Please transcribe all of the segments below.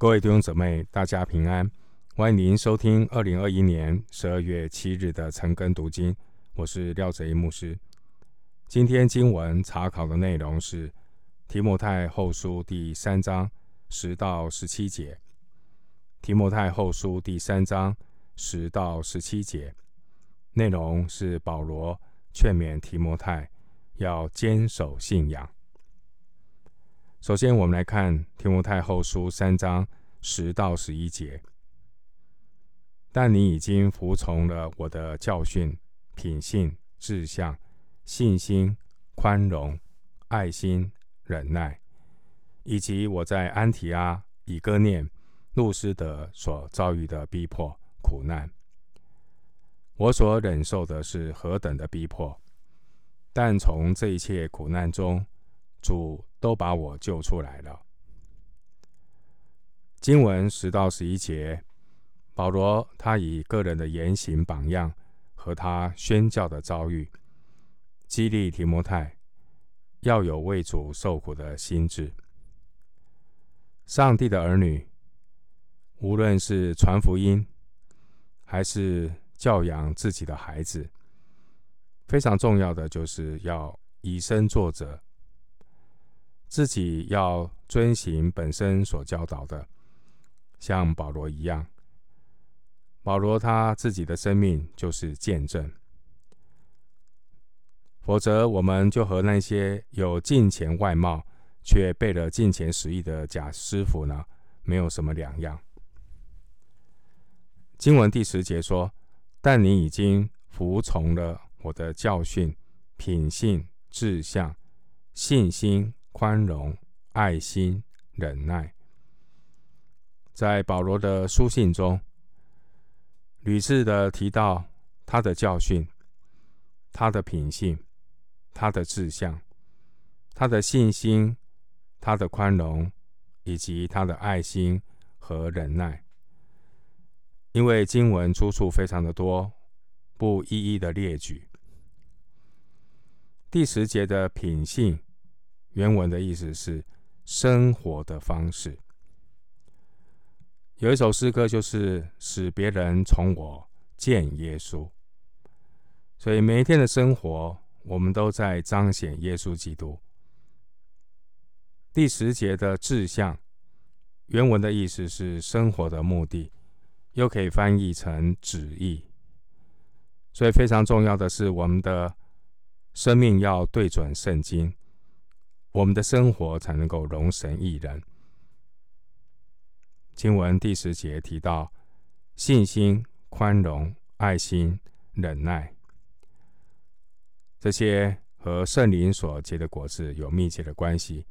各位弟兄姊妹，大家平安！欢迎您收听二零二一年十二月七日的晨更读经，我是廖泽一牧师。今天经文查考的内容是提摩太后书第三章十到十七节。提摩太后书第三章十到十七节内容是保罗劝勉提摩太要坚守信仰。首先，我们来看提摩太后书三章十到十一节。但你已经服从了我的教训、品性、志向、信心、宽容、爱心、忍耐，以及我在安提阿、以哥念、路斯德所遭遇的逼迫、苦难。我所忍受的是何等的逼迫！但从这一切苦难中，主都把我救出来了。经文十到十一节，保罗他以个人的言行榜样和他宣教的遭遇，激励提摩太要有为主受苦的心志。上帝的儿女，无论是传福音，还是教养自己的孩子，非常重要的就是要以身作则。自己要遵行本身所教导的，像保罗一样。保罗他自己的生命就是见证，否则我们就和那些有敬虔外貌却背了敬虔实意的假师傅呢，没有什么两样。经文第十节说：“但你已经服从了我的教训、品性、志向、信心。”宽容、爱心、忍耐，在保罗的书信中，屡次的提到他的教训、他的品性、他的志向、他的信心、他的宽容，以及他的爱心和忍耐。因为经文出处非常的多，不一一的列举。第十节的品性。原文的意思是生活的方式。有一首诗歌，就是使别人从我见耶稣。所以每一天的生活，我们都在彰显耶稣基督。第十节的志向，原文的意思是生活的目的，又可以翻译成旨意。所以非常重要的是，我们的生命要对准圣经。我们的生活才能够荣神益人。经文第十节提到信心、宽容、爱心、忍耐，这些和圣灵所结的果子有密切的关系。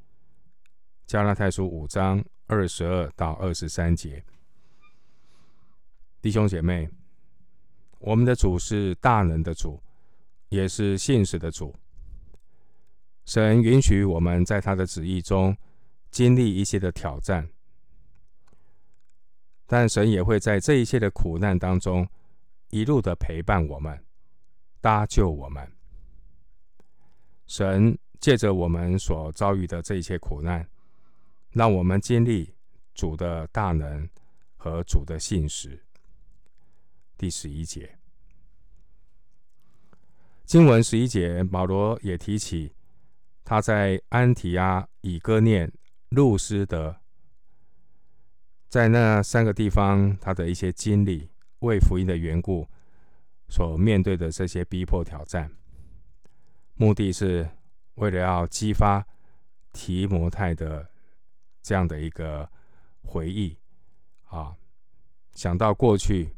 加拉太书五章二十二到二十三节，弟兄姐妹，我们的主是大能的主，也是信实的主。神允许我们在他的旨意中经历一些的挑战，但神也会在这一切的苦难当中一路的陪伴我们，搭救我们。神借着我们所遭遇的这一切苦难，让我们经历主的大能和主的信实。第十一节，经文十一节，保罗也提起。他在安提阿、以哥念、路斯德，在那三个地方，他的一些经历，为福音的缘故所面对的这些逼迫挑战，目的是为了要激发提摩太的这样的一个回忆啊，想到过去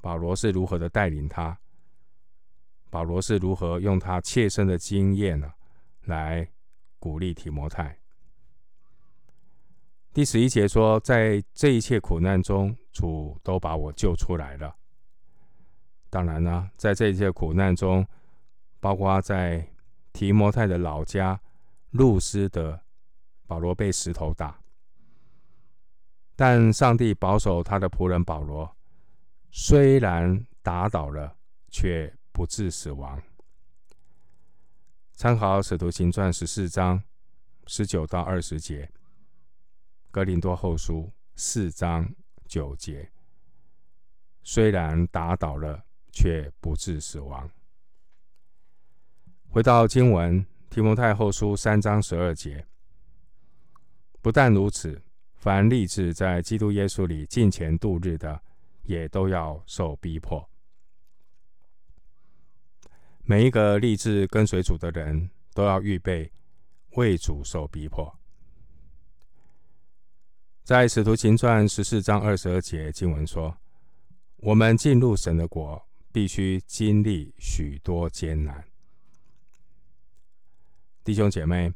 保罗是如何的带领他，保罗是如何用他切身的经验呢？来鼓励提摩太。第十一节说，在这一切苦难中，主都把我救出来了。当然呢，在这一切苦难中，包括在提摩太的老家路斯德，保罗被石头打，但上帝保守他的仆人保罗，虽然打倒了，却不致死亡。参考《使徒行传》十四章十九到二十节，《格林多后书》四章九节。虽然打倒了，却不致死亡。回到经文，提摩太后书三章十二节。不但如此，凡立志在基督耶稣里敬虔度日的，也都要受逼迫。每一个立志跟随主的人，都要预备为主受逼迫。在使徒行传十四章二十二节经文说：“我们进入神的国，必须经历许多艰难。”弟兄姐妹，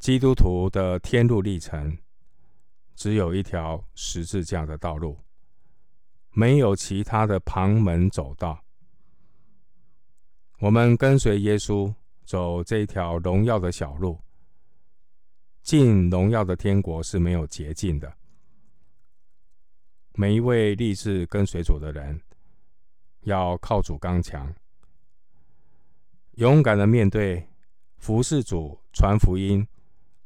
基督徒的天路历程，只有一条十字架的道路，没有其他的旁门走道。我们跟随耶稣走这条荣耀的小路，进荣耀的天国是没有捷径的。每一位立志跟随主的人，要靠主刚强，勇敢的面对服侍主、传福音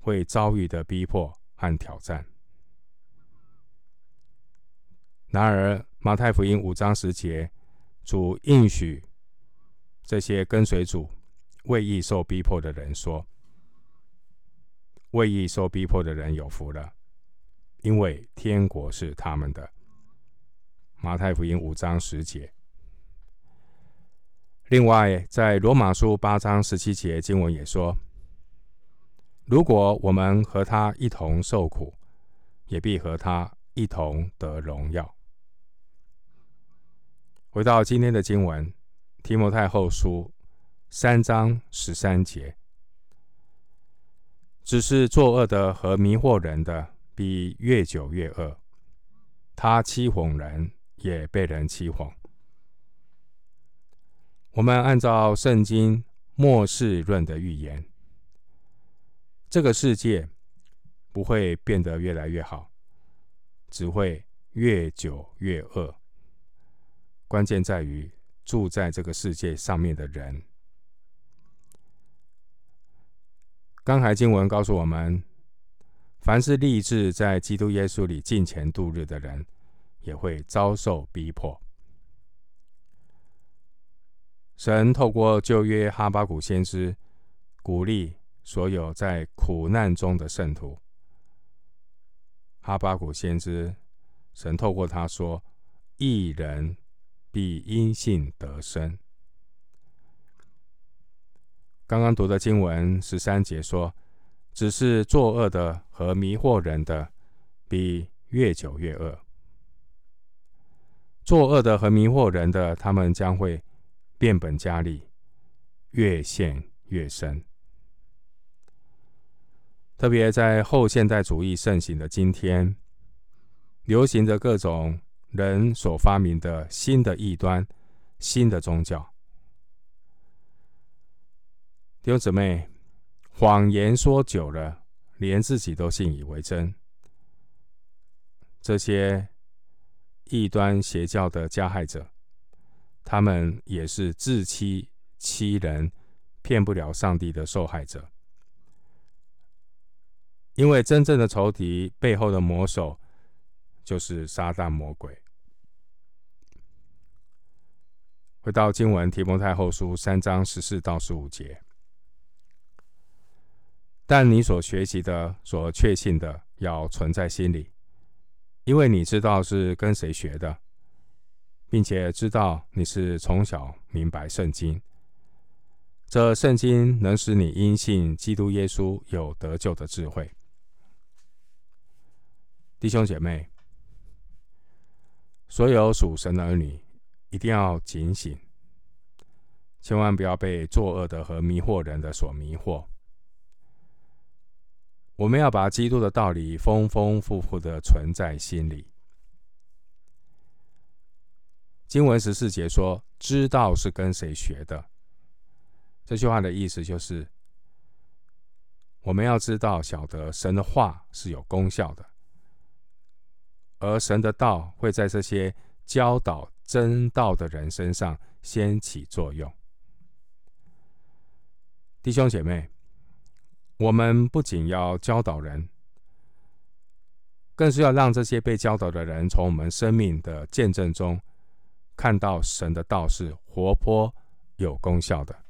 会遭遇的逼迫和挑战。然而，马太福音五章十节，主应许。这些跟随主、为义受逼迫的人说：“为义受逼迫的人有福了，因为天国是他们的。”马太福音五章十节。另外，在罗马书八章十七节经文也说：“如果我们和他一同受苦，也必和他一同得荣耀。”回到今天的经文。提摩太后书三章十三节，只是作恶的和迷惑人的，必越久越恶。他欺哄人，也被人欺哄。我们按照圣经末世论的预言，这个世界不会变得越来越好，只会越久越恶。关键在于。住在这个世界上面的人，刚才经文告诉我们，凡是立志在基督耶稣里敬虔度日的人，也会遭受逼迫。神透过旧约哈巴谷先知，鼓励所有在苦难中的圣徒。哈巴谷先知，神透过他说：“一人。”必因信得生。刚刚读的经文十三节说：“只是作恶的和迷惑人的，必越久越恶。作恶的和迷惑人的，他们将会变本加厉，越陷越深。特别在后现代主义盛行的今天，流行着各种。”人所发明的新的异端、新的宗教，弟兄姊妹，谎言说久了，连自己都信以为真。这些异端邪教的加害者，他们也是自欺欺人、骗不了上帝的受害者。因为真正的仇敌背后的魔手，就是撒旦魔鬼。回到经文，提摩太后书三章十四到十五节。但你所学习的、所确信的，要存在心里，因为你知道是跟谁学的，并且知道你是从小明白圣经。这圣经能使你因信基督耶稣有得救的智慧。弟兄姐妹，所有属神的儿女。一定要警醒，千万不要被作恶的和迷惑人的所迷惑。我们要把基督的道理丰丰富富的存在心里。经文十四节说：“知道是跟谁学的。”这句话的意思就是，我们要知道、晓得神的话是有功效的，而神的道会在这些教导。真道的人身上先起作用，弟兄姐妹，我们不仅要教导人，更是要让这些被教导的人从我们生命的见证中，看到神的道是活泼有功效的。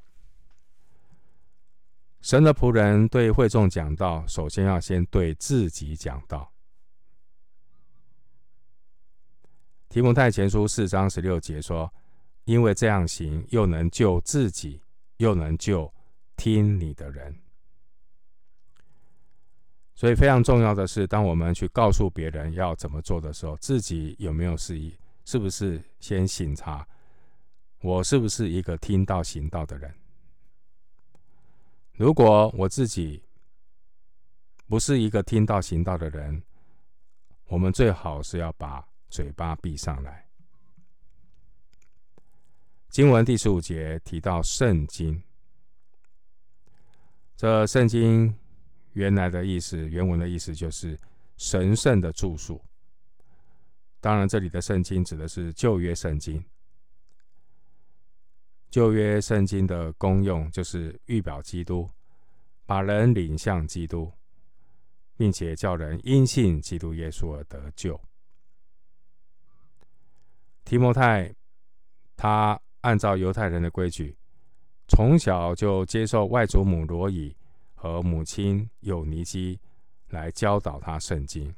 神的仆人对会众讲道，首先要先对自己讲道。提摩太前书四章十六节说：“因为这样行，又能救自己，又能救听你的人。”所以非常重要的是，当我们去告诉别人要怎么做的时候，自己有没有示意？是不是先省察，我是不是一个听道行道的人？如果我自己不是一个听道行道的人，我们最好是要把嘴巴闭上来。经文第十五节提到圣经，这圣经原来的意思，原文的意思就是神圣的著述。当然，这里的圣经指的是旧约圣经。旧约圣经的功用就是预表基督，把人领向基督，并且叫人因信基督耶稣而得救。提摩太，他按照犹太人的规矩，从小就接受外祖母罗以和母亲友尼基来教导他圣经。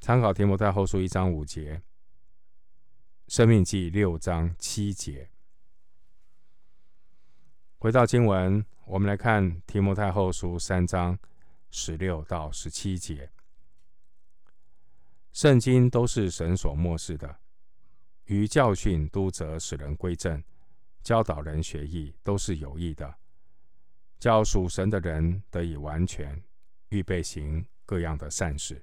参考提摩太后书一章五节，生命记六章七节。回到经文，我们来看提摩太后书三章十六到十七节。圣经都是神所默示的，于教训、督责、使人归正、教导人学义，都是有益的，教属神的人得以完全，预备行各样的善事。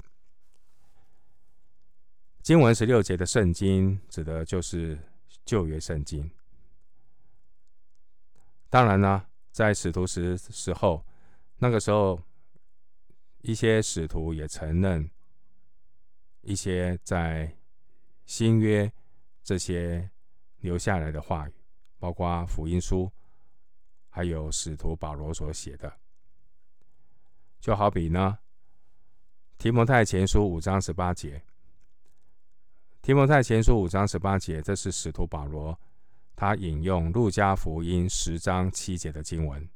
经文十六节的圣经，指的就是旧约圣经。当然呢，在使徒时时候，那个时候，一些使徒也承认一些在新约这些留下来的话语，包括福音书，还有使徒保罗所写的，就好比呢，提摩太前书五章十八节，提摩太前书五章十八节，这是使徒保罗。他引用路加福音十章七节的经文。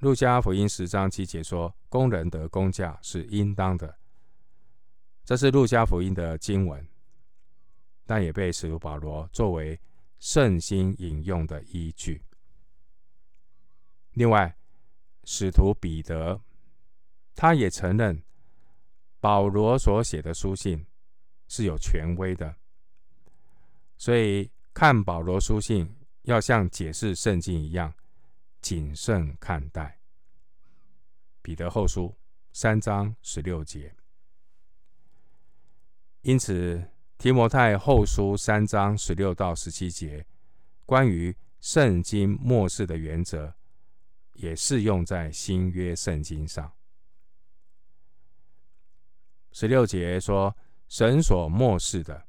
路加福音十章七节说：“工人得工价是应当的。”这是路加福音的经文，但也被使徒保罗作为圣经引用的依据。另外，使徒彼得他也承认保罗所写的书信是有权威的，所以。看保罗书信，要像解释圣经一样谨慎看待。彼得后书三章十六节，因此提摩太后书三章十六到十七节，关于圣经末世的原则，也适用在新约圣经上。十六节说，神所默示的。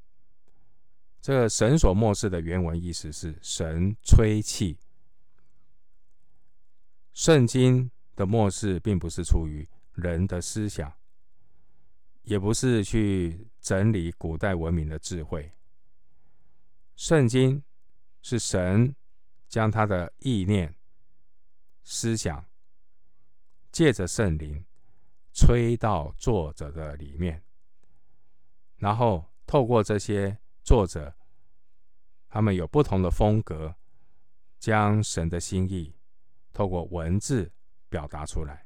这个神所默示的原文意思是神吹气。圣经的默示并不是出于人的思想，也不是去整理古代文明的智慧。圣经是神将他的意念、思想，借着圣灵吹到作者的里面，然后透过这些。作者，他们有不同的风格，将神的心意透过文字表达出来。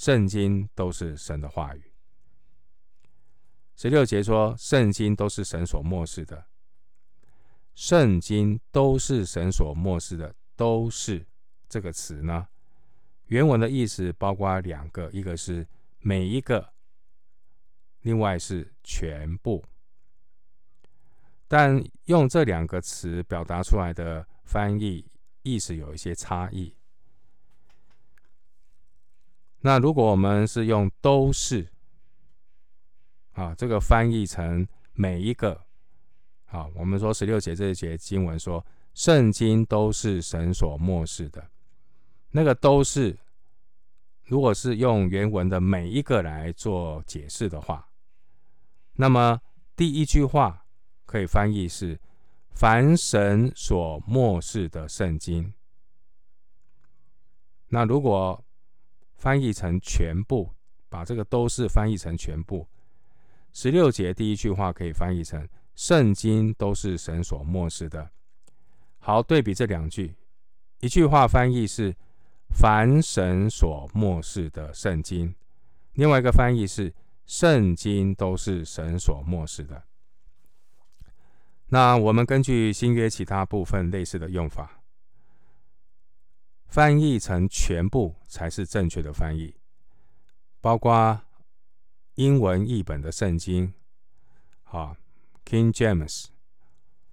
圣经都是神的话语。十六节说，圣经都是神所默示的。圣经都是神所默示的，都是这个词呢，原文的意思包括两个，一个是每一个。另外是全部，但用这两个词表达出来的翻译意思有一些差异。那如果我们是用都是，啊，这个翻译成每一个，啊，我们说十六节这一节经文说，圣经都是神所默示的，那个都是，如果是用原文的每一个来做解释的话，那么第一句话可以翻译是“凡神所默示的圣经”。那如果翻译成全部，把这个都是翻译成全部，十六节第一句话可以翻译成“圣经都是神所默示的”。好，对比这两句，一句话翻译是“凡神所默示的圣经”，另外一个翻译是“圣经都是神所默示的”。那我们根据新约其他部分类似的用法。翻译成全部才是正确的翻译，包括英文译本的圣经，啊，King James、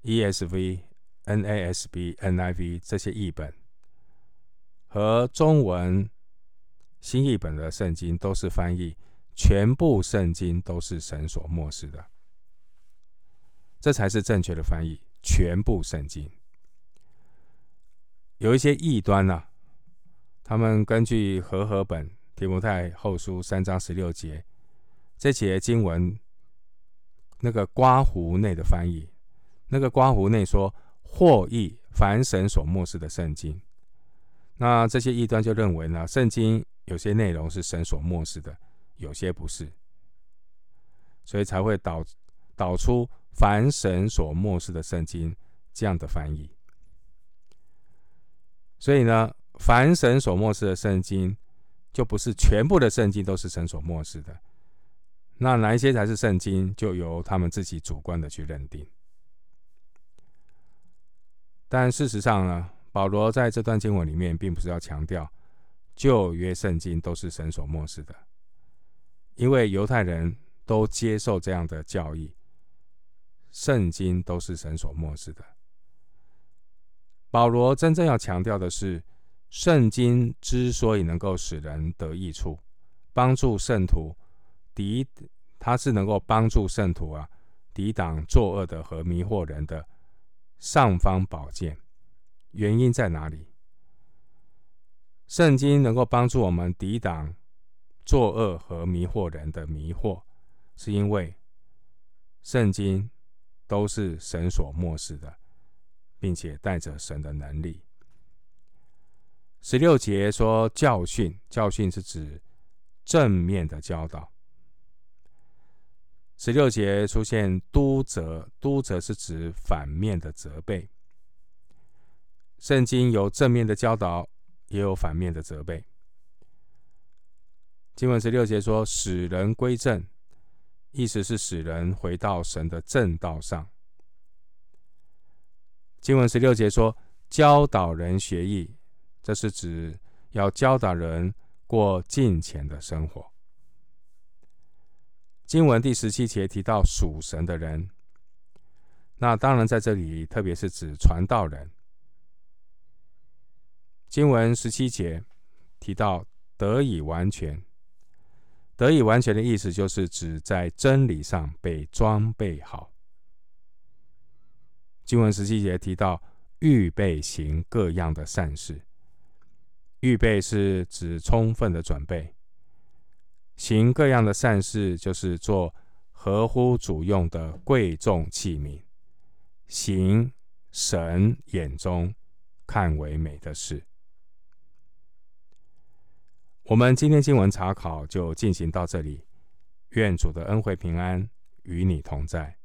ESV、NASB、NIV 这些译本，和中文新译本的圣经都是翻译全部圣经都是神所默示的，这才是正确的翻译，全部圣经。有一些异端呢、啊，他们根据和合本提摩太后书三章十六节这节经文，那个刮胡内的翻译，那个刮胡内说或译凡神所默示的圣经，那这些异端就认为呢，圣经有些内容是神所默示的，有些不是，所以才会导导出凡神所默示的圣经这样的翻译。所以呢，凡神所默示的圣经，就不是全部的圣经都是神所默示的。那哪一些才是圣经，就由他们自己主观的去认定。但事实上呢，保罗在这段经文里面，并不是要强调旧约圣经都是神所默示的，因为犹太人都接受这样的教义，圣经都是神所默示的。保罗真正要强调的是，圣经之所以能够使人得益处，帮助圣徒抵，它是能够帮助圣徒啊抵挡作恶的和迷惑人的上方宝剑。原因在哪里？圣经能够帮助我们抵挡作恶和迷惑人的迷惑，是因为圣经都是神所默示的。并且带着神的能力。十六节说教训，教训是指正面的教导。十六节出现督责，督责是指反面的责备。圣经有正面的教导，也有反面的责备。经文十六节说使人归正，意思是使人回到神的正道上。经文十六节说：“教导人学艺，这是指要教导人过敬虔的生活。”经文第十七节提到属神的人，那当然在这里特别是指传道人。经文十七节提到得以完全，得以完全的意思就是指在真理上被装备好。经文十七节提到预备行各样的善事，预备是指充分的准备，行各样的善事就是做合乎主用的贵重器皿，行神眼中看为美的事。我们今天经文查考就进行到这里，愿主的恩惠平安与你同在。